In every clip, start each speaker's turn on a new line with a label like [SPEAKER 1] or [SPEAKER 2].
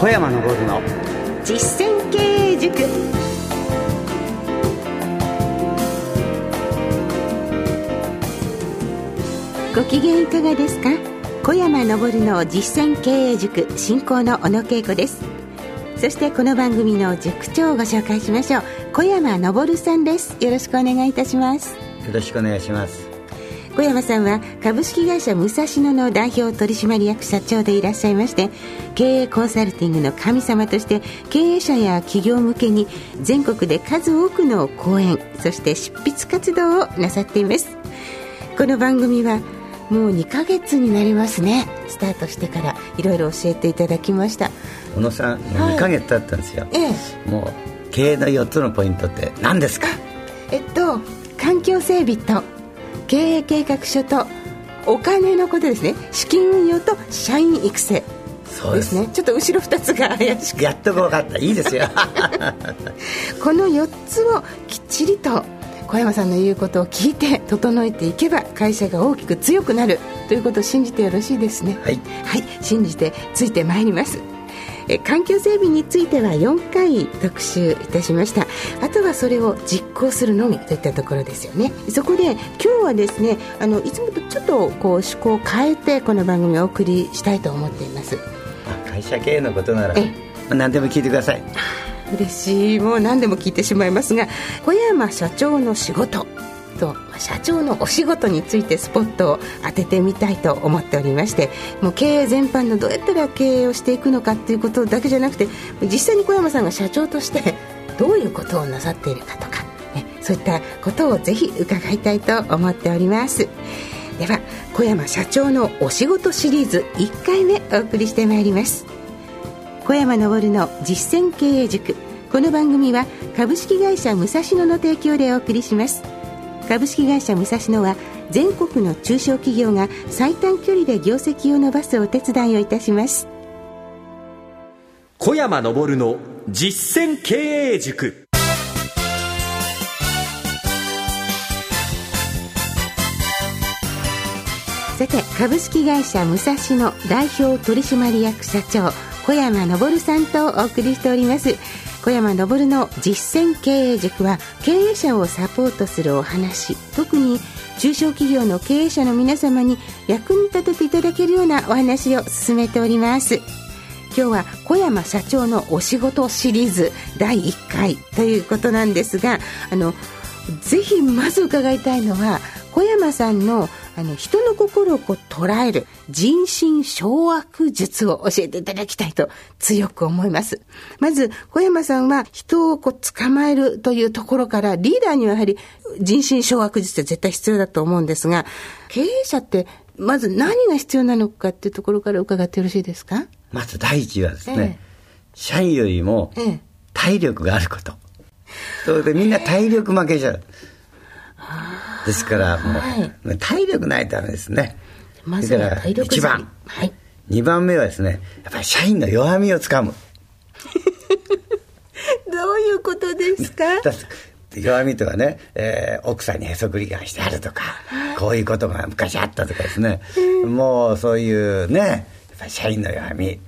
[SPEAKER 1] 小山昇の。
[SPEAKER 2] 実践経営塾。ご機嫌いかがですか？小山昇の実践経営塾進行の小野恵子です。そしてこの番組の塾長をご紹介しましょう。小山昇さんです。よろしくお願いいたします。
[SPEAKER 1] よろしくお願いします
[SPEAKER 2] 小山さんは株式会社武蔵野の代表取締役社長でいらっしゃいまして経営コンサルティングの神様として経営者や企業向けに全国で数多くの講演そして執筆活動をなさっています。この番組はもう2ヶ月になりますね。スタートしてからいろいろ教えていただきました。
[SPEAKER 1] 小野さん、もう2ヶ月経ったんですよ、
[SPEAKER 2] ええ。
[SPEAKER 1] もう経営の4つのポイントって何ですか？
[SPEAKER 2] えっと環境整備と経営計画書とお金のことですね。資金運用と社員育成。
[SPEAKER 1] そうです。
[SPEAKER 2] ですね。ちょっと後ろ2つが怪しく。
[SPEAKER 1] やっと分かった。いいですよ。
[SPEAKER 2] この4つをきっちりと小山さんの言うことを聞いて整えていけば会社が大きく強くなるということを信じてよろしいですね。
[SPEAKER 1] はい。
[SPEAKER 2] はい。信じてついてまいりますえ環境整備については4回特集いたしました。あとはそれを実行するのみといったところですよね。そこで今日はですねあのいつもとちょっとこう趣向を変えてこの番組をお送りしたいと思っています。
[SPEAKER 1] あ会社経営のことなら
[SPEAKER 2] え
[SPEAKER 1] 何でも聞いてください。
[SPEAKER 2] 嬉しい。もう何でも聞いてしまいますが小山社長の仕事と社長のお仕事についてスポットを当ててみたいと思っておりましてもう経営全般のどうやったら経営をしていくのかっていうことだけじゃなくて実際に小山さんが社長としてどういうことをなさっているかとか、ね、そういったことをぜひ伺いたいと思っております。では小山社長のお仕事シリーズ1回目お送りしてまいります。小山昇の実践経営塾。この番組は株式会社武蔵野の提供でお送りします。株式会社武蔵野は全国の中小企業が最短距離で業績を伸ばすお手伝いをいたします。
[SPEAKER 3] 小山昇の実践経営塾。
[SPEAKER 2] さて株式会社武蔵野代表取締役社長小山昇さんとお送りしております小山昇の実践経営塾は経営者をサポートするお話特に中小企業の経営者の皆様に役に立てていただけるようなお話を進めております。今日は小山社長のお仕事シリーズ第1回ということなんですがあのぜひまず伺いたいのは小山さんのあの人の心をこう捉える人心掌握術を教えていただきたいと強く思います。まず小山さんは人をこう捕まえるというところからリーダーにはやはり人心掌握術って絶対必要だと思うんですが経営者ってまず何が必要なのかっていうところから伺ってよろしいですか？
[SPEAKER 1] まず第一はですね、
[SPEAKER 2] ええ。
[SPEAKER 1] 社員よりも
[SPEAKER 2] ええ。
[SPEAKER 1] 体力があることそれでみんな体力負けちゃ。うですからもう、
[SPEAKER 2] はい。
[SPEAKER 1] 体力ないとダメですね。
[SPEAKER 2] まずは
[SPEAKER 1] だから
[SPEAKER 2] 体力
[SPEAKER 1] 一番。
[SPEAKER 2] はい。
[SPEAKER 1] 2番目はですねやっぱり社員の弱みをつかむ。
[SPEAKER 2] どういうことですか？
[SPEAKER 1] 弱みとかね、えー奥さんにへそくりがしてあるとかこういうことが昔あったとかですね、もうそういうねやっぱり社員の弱み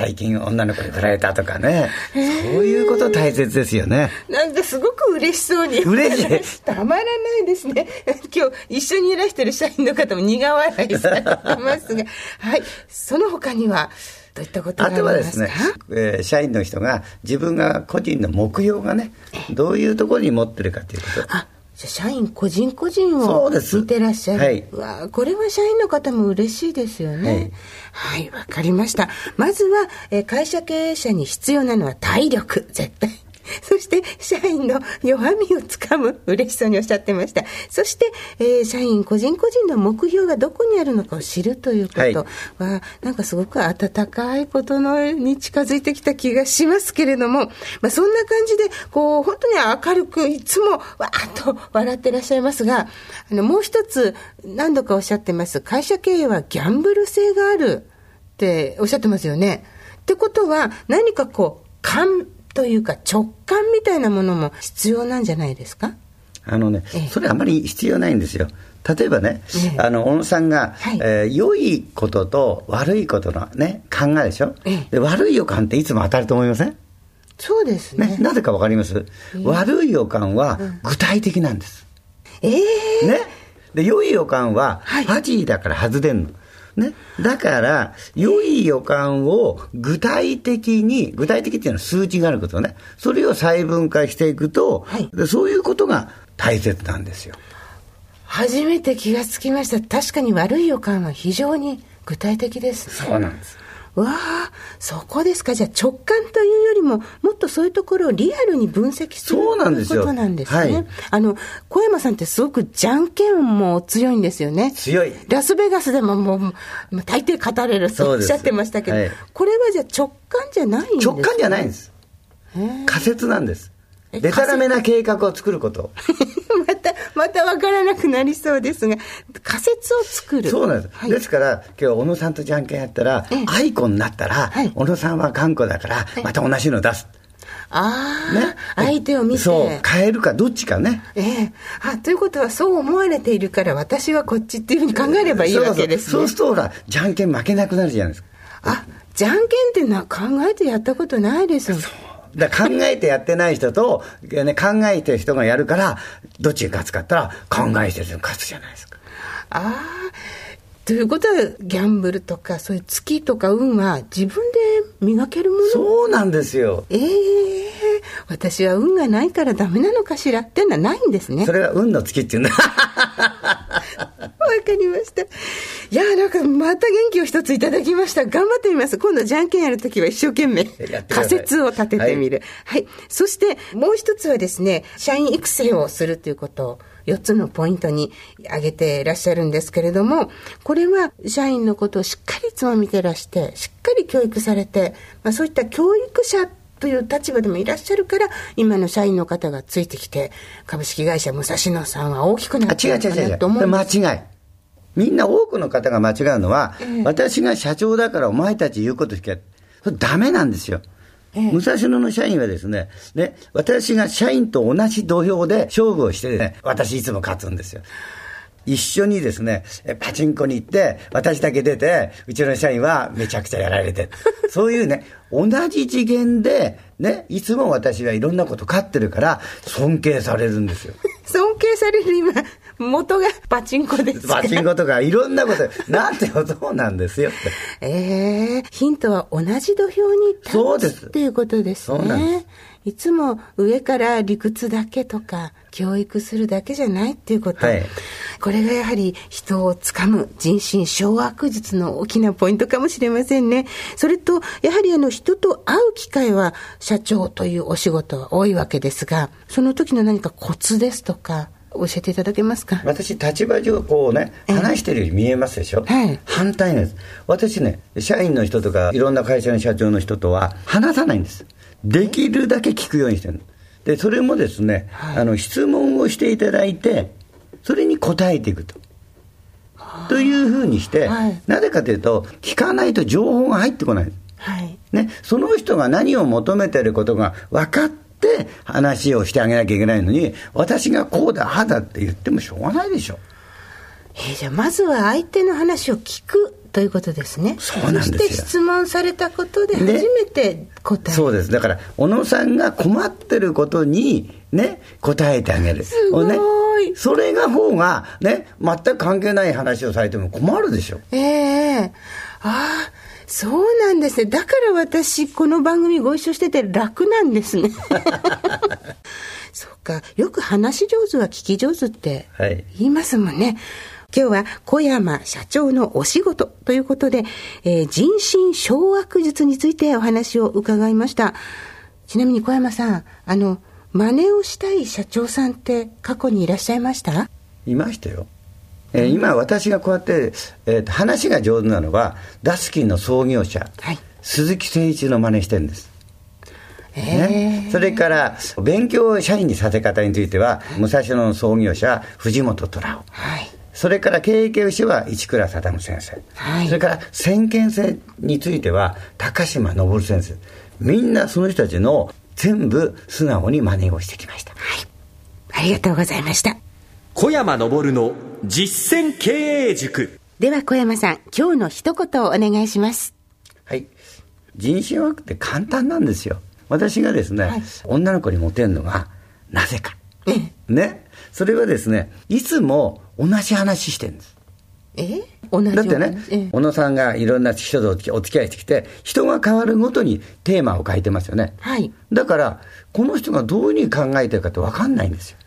[SPEAKER 1] 最近女の子に振られたとかねそういうこと大切ですよね
[SPEAKER 2] なんかすごく嬉しそうに。
[SPEAKER 1] 嬉しい
[SPEAKER 2] たまらないですね。今日一緒にいらしてる社員の方も苦笑いされてますが。はい。その他には、どういったことが
[SPEAKER 1] あ
[SPEAKER 2] ありまか？
[SPEAKER 1] とはですすね、えー社員の人が自分が個人の目標がねどういうところに持ってるかということ
[SPEAKER 2] 社員個人個人を見てらっしゃる。
[SPEAKER 1] はいう
[SPEAKER 2] わあこれは社員の方も嬉しいですよね。はい、わ、かりました。まずは、えー会社経営者に必要なのは体力、絶対。そして、社員の弱みをつかむ、嬉しそうにおっしゃってました。そして、えー社員個人個人の目標がどこにあるのかを知るということは、なんかすごく温かいことのに近づいてきた気がしますけれども、まあ、そんな感じで、こう、本当に明るく、いつも、わーっと笑ってらっしゃいますが、あの、もう一つ、何度かおっしゃってます。会社経営はギャンブル性があるっておっしゃってますよね。ってことは、何かこう、感というか直感みたいなものも必要なんじゃないですか？
[SPEAKER 1] あのね
[SPEAKER 2] ええ。
[SPEAKER 1] それあまり必要ないんですよ。例えばね、
[SPEAKER 2] ええ。
[SPEAKER 1] あの小野さんが、
[SPEAKER 2] はい。
[SPEAKER 1] えー良いことと悪いことのね考えでしょ、
[SPEAKER 2] ええ。
[SPEAKER 1] で悪い予感っていつも当たると思いません？
[SPEAKER 2] そうです
[SPEAKER 1] ね。
[SPEAKER 2] ね。
[SPEAKER 1] なぜかわかります、悪い予感は具体的なんです、
[SPEAKER 2] ええ。
[SPEAKER 1] ね？で良い予感は
[SPEAKER 2] はい。
[SPEAKER 1] ファジーだから外れんのね、だから、良い予感を具体的に、具体的っていうのは数値があることね、それを細分化していくと、
[SPEAKER 2] はい
[SPEAKER 1] でそういうことが大切なんですよ。
[SPEAKER 2] 初めて気がつきました。確かに悪い予感は非常に具体的ですね。
[SPEAKER 1] そうなんです。
[SPEAKER 2] わあ、そこですか？じゃあ直感というよりも、もっとそういうところをリアルに分析する
[SPEAKER 1] そうなんですよ
[SPEAKER 2] ということなんですね。
[SPEAKER 1] はい
[SPEAKER 2] あの、小山さんってすごくじゃんけんも強いんですよね。
[SPEAKER 1] 強い
[SPEAKER 2] ラスベガスでももう、大抵語れるとおっしゃってましたけど、
[SPEAKER 1] はい
[SPEAKER 2] これはじゃあ直感じゃないんですか？
[SPEAKER 1] 直感じゃないんです。仮説なんです。
[SPEAKER 2] え
[SPEAKER 1] でたらめな計画を作ること。
[SPEAKER 2] また、また分からなくなりそうですが、仮説を作る。
[SPEAKER 1] そうなんです。
[SPEAKER 2] はい
[SPEAKER 1] ですから、今日小野さんとじゃんけんやったら、アイコンになったら、
[SPEAKER 2] はい
[SPEAKER 1] 小野さんは頑固だから、また同じの出す。
[SPEAKER 2] ああ、
[SPEAKER 1] ね。
[SPEAKER 2] 相手を見て。
[SPEAKER 1] そう、変えるかどっちかね。
[SPEAKER 2] ええあということはそう思われているから私はこっちっていうふうに考えればいいわけですね。
[SPEAKER 1] そうするとほら、じゃんけん負けなくなるじゃないですか。
[SPEAKER 2] あじゃんけんっていうのは考えてやったことないです。
[SPEAKER 1] だ考えてやってない人と、ね、考えてる人がやるから、どっちが勝つかったら、考えてる人が勝つじゃないですか。
[SPEAKER 2] ああということはギャンブルとかそういう月とか運は自分で磨けるもの？
[SPEAKER 1] そうなんですよ。
[SPEAKER 2] ええ私は運がないからダメなのかしらっていうのはないんですね。
[SPEAKER 1] それが運の月っていうんだ。
[SPEAKER 2] わかりました。いやーなんかまた元気を一ついただきました。頑張ってみます。今度じゃんけんやるときは一生懸命仮説を立ててみる。はい、そしてもう一つはですね、社員育成をするということを4つのポイントに挙げていらっしゃるんですけれども、これは社員のことをしっかりいつも見てらして、しっかり教育されて、まあ、そういった教育者という立場でもいらっしゃるから、今の社員の方がついてきて、株式会社武蔵野さんは大きくな
[SPEAKER 1] あ、
[SPEAKER 2] って。るのかなと思う
[SPEAKER 1] 間違い。みんな多くの方が間違うのは、私が社長だからお前たち言うことしか、それダメなんですよ。武蔵野の社員はですね、ね、私が社員と同じ土俵で勝負をしてね、私いつも勝つんですよ。一緒にですね、えパチンコに行って、私だけ出て、うちの社員はめちゃくちゃやられてる。そういうね、同じ次元で、ね、いつも私はいろんなこと勝ってるから、尊敬されるんですよ。
[SPEAKER 2] 尊敬される今、元がパチンコですか？
[SPEAKER 1] パチンコとかいろんなこと、なんてそうなんですよって。
[SPEAKER 2] ええヒントは同じ土俵に
[SPEAKER 1] そうです
[SPEAKER 2] 立つっていうことです
[SPEAKER 1] そうなん
[SPEAKER 2] ね。いつも上から理屈だけとか、教育するだけじゃないっていうこと。
[SPEAKER 1] はい
[SPEAKER 2] これがやはり人をつかむ人心掌握術の大きなポイントかもしれませんね。それと、やはりあの人と会う機会は社長というお仕事は多いわけですが、その時の何かコツですとか、教えていただけますか？
[SPEAKER 1] 私、立場上、こうね、話してるように見えますでしょ、
[SPEAKER 2] はい
[SPEAKER 1] 反対なんです。私ね、社員の人とか、いろんな会社の社長の人とは話さないんです。できるだけ聞くようにしてるで、それもですね、あの、質問をしていただいて、それに答えていくと。というふうにして、
[SPEAKER 2] はい
[SPEAKER 1] なぜかというと、聞かないと情報が入ってこない。
[SPEAKER 2] はい。
[SPEAKER 1] ね、その人が何を求めてることが分かって話をしてあげなきゃいけないのに、私がこうだ、ああだって言ってもしょうがないでしょ。
[SPEAKER 2] えーじゃあまずは相手の話を聞くということですね。
[SPEAKER 1] そうなんですよ
[SPEAKER 2] そして質問されたことで初めて答える。
[SPEAKER 1] そうです。だから、小野さんが困ってることに、ね、答えてあげる。
[SPEAKER 2] すごい
[SPEAKER 1] ね、それが方が、ね、全く関係ない話をされても困るでしょ。
[SPEAKER 2] ええああ、そうなんですね。だから私、この番組ご一緒してて楽なんですね。そうか。よく話し上手は聞き上手って
[SPEAKER 1] はい
[SPEAKER 2] 言いますもんね。今日は小山社長のお仕事ということで、えー人心掌握術についてお話を伺いました。ちなみに小山さん、あの、真似をしたい社長さんって過去にいらっしゃいました？
[SPEAKER 1] いましたよ。えー今私がこうやって、えーと話が上手なのはダスキンの創業者、
[SPEAKER 2] はい。
[SPEAKER 1] 鈴木誠一の真似してるんです、
[SPEAKER 2] え
[SPEAKER 1] ね、それから勉強を社員にさせ方については武蔵野の創業者藤本虎夫。
[SPEAKER 2] はい。
[SPEAKER 1] それから経営教師は市倉貞先生、
[SPEAKER 2] はい。
[SPEAKER 1] それから先見性については高島昇先生。みんなその人たちの全部素直に真似をしてきました。
[SPEAKER 2] ありがとうございました。
[SPEAKER 3] 小山昇の実践経営塾。
[SPEAKER 2] では小山さん今日の一言をお願いします。
[SPEAKER 1] はい。人心枠って簡単なんですよ。私がですね、はい、女の子にモテるのがなぜか。ね。それはですねいつも同じ話してるんです。
[SPEAKER 2] え
[SPEAKER 1] 同じだってね、小野さんがいろんな人とお付き合いしてきて、人が変わるごとにテーマを変えてますよね。
[SPEAKER 2] はい。
[SPEAKER 1] だから、この人がどういうふうに考えてるかって分かんないんですよ。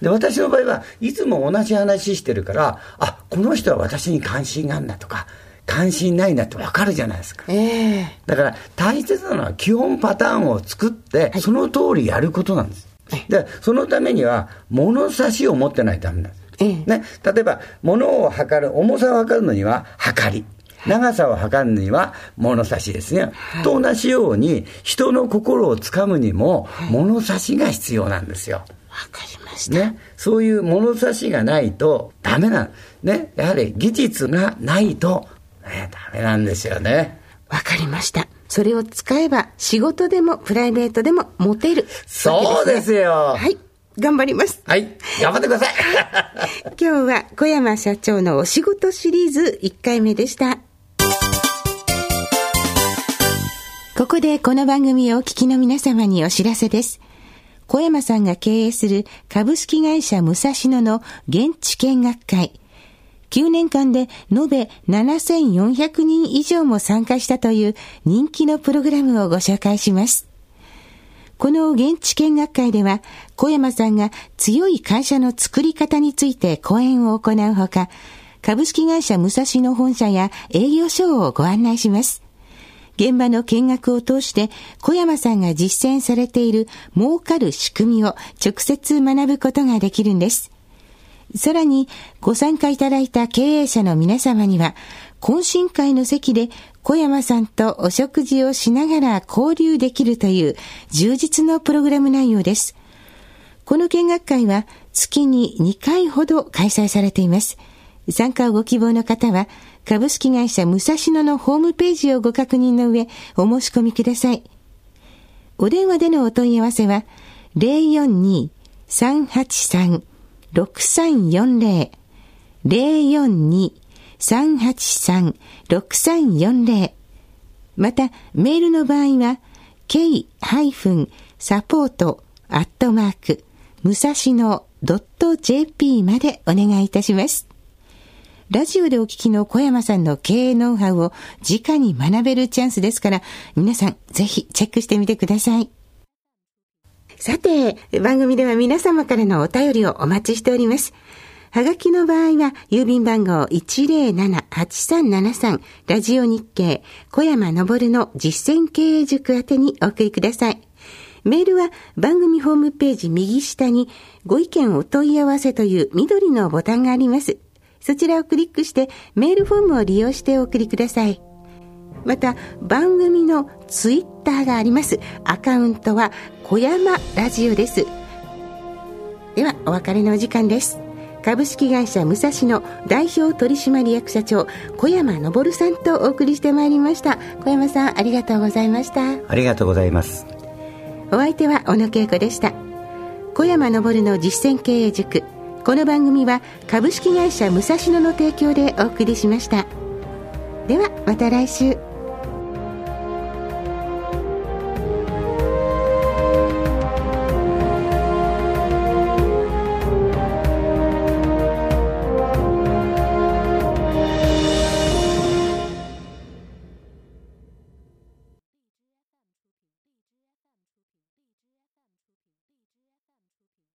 [SPEAKER 1] で、私の場合はいつも同じ話してるから、あ、この人は私に関心があるんだとか、関心ないんだって分かるじゃないですか。
[SPEAKER 2] えー、
[SPEAKER 1] だから大切なのは基本パターンを作って、その通りやることなんです。で、そのためには物差しを持ってないとダメなんです。ね、例えば、物を測る、重さを測るのには、測り。長さを測るには物差しですね。はい、と同じように、人の心をつかむにも、物差しが必要なんですよ。わ、
[SPEAKER 2] かりました。ね。
[SPEAKER 1] そういう物差しがないとダメな、ね。やはり技術がないと、ね、ダメなんですよね。
[SPEAKER 2] わかりました。それを使えば仕事でもプライベートでもモテる、
[SPEAKER 1] そうですよ。
[SPEAKER 2] はい。頑張ります。
[SPEAKER 1] はい。頑張ってください。
[SPEAKER 2] 今日は小山社長のお仕事シリーズ1回目でした。ここでこの番組をお聞きの皆様にお知らせです。小山さんが経営する株式会社武蔵野の現地見学会。9年間で延べ7400人以上も参加したという人気のプログラムをご紹介します。この現地見学会では、小山さんが強い会社の作り方について講演を行うほか、株式会社武蔵野本社や営業所をご案内します。現場の見学を通して、小山さんが実践されている儲かる仕組みを直接学ぶことができるんです。さらに、ご参加いただいた経営者の皆様には、懇親会の席で小山さんとお食事をしながら交流できるという充実のプログラム内容です。この見学会は月に2回ほど開催されています。参加をご希望の方は株式会社武蔵野のホームページをご確認の上お申し込みください。お電話でのお問い合わせは042-383-6340 042 383-6340また、メールの場合は、k-support アットマーク、武蔵野 .jp までお願いいたします。ラジオでお聞きの小山さんの経営ノウハウを直に学べるチャンスですから、皆さんぜひチェックしてみてください。さて、番組では皆様からのお便りをお待ちしております。はがきの場合は、郵便番号107-8373、ラジオ日経、小山昇の実践経営塾宛てにお送りください。メールは番組ホームページ右下にご意見お問い合わせという緑のボタンがあります。そちらをクリックしてメールフォームを利用してお送りください。また番組のツイッターがあります。アカウントは小山ラジオです。ではお別れのお時間です。株式会社武蔵野代表取締役社長小山昇さんとお送りしてまいりました小山さんありがとうございました
[SPEAKER 1] ありがとうございます
[SPEAKER 2] お相手は小野恵子でした小山昇の実践経営塾この番組は株式会社武蔵野の提供でお送りしました。ではまた来週。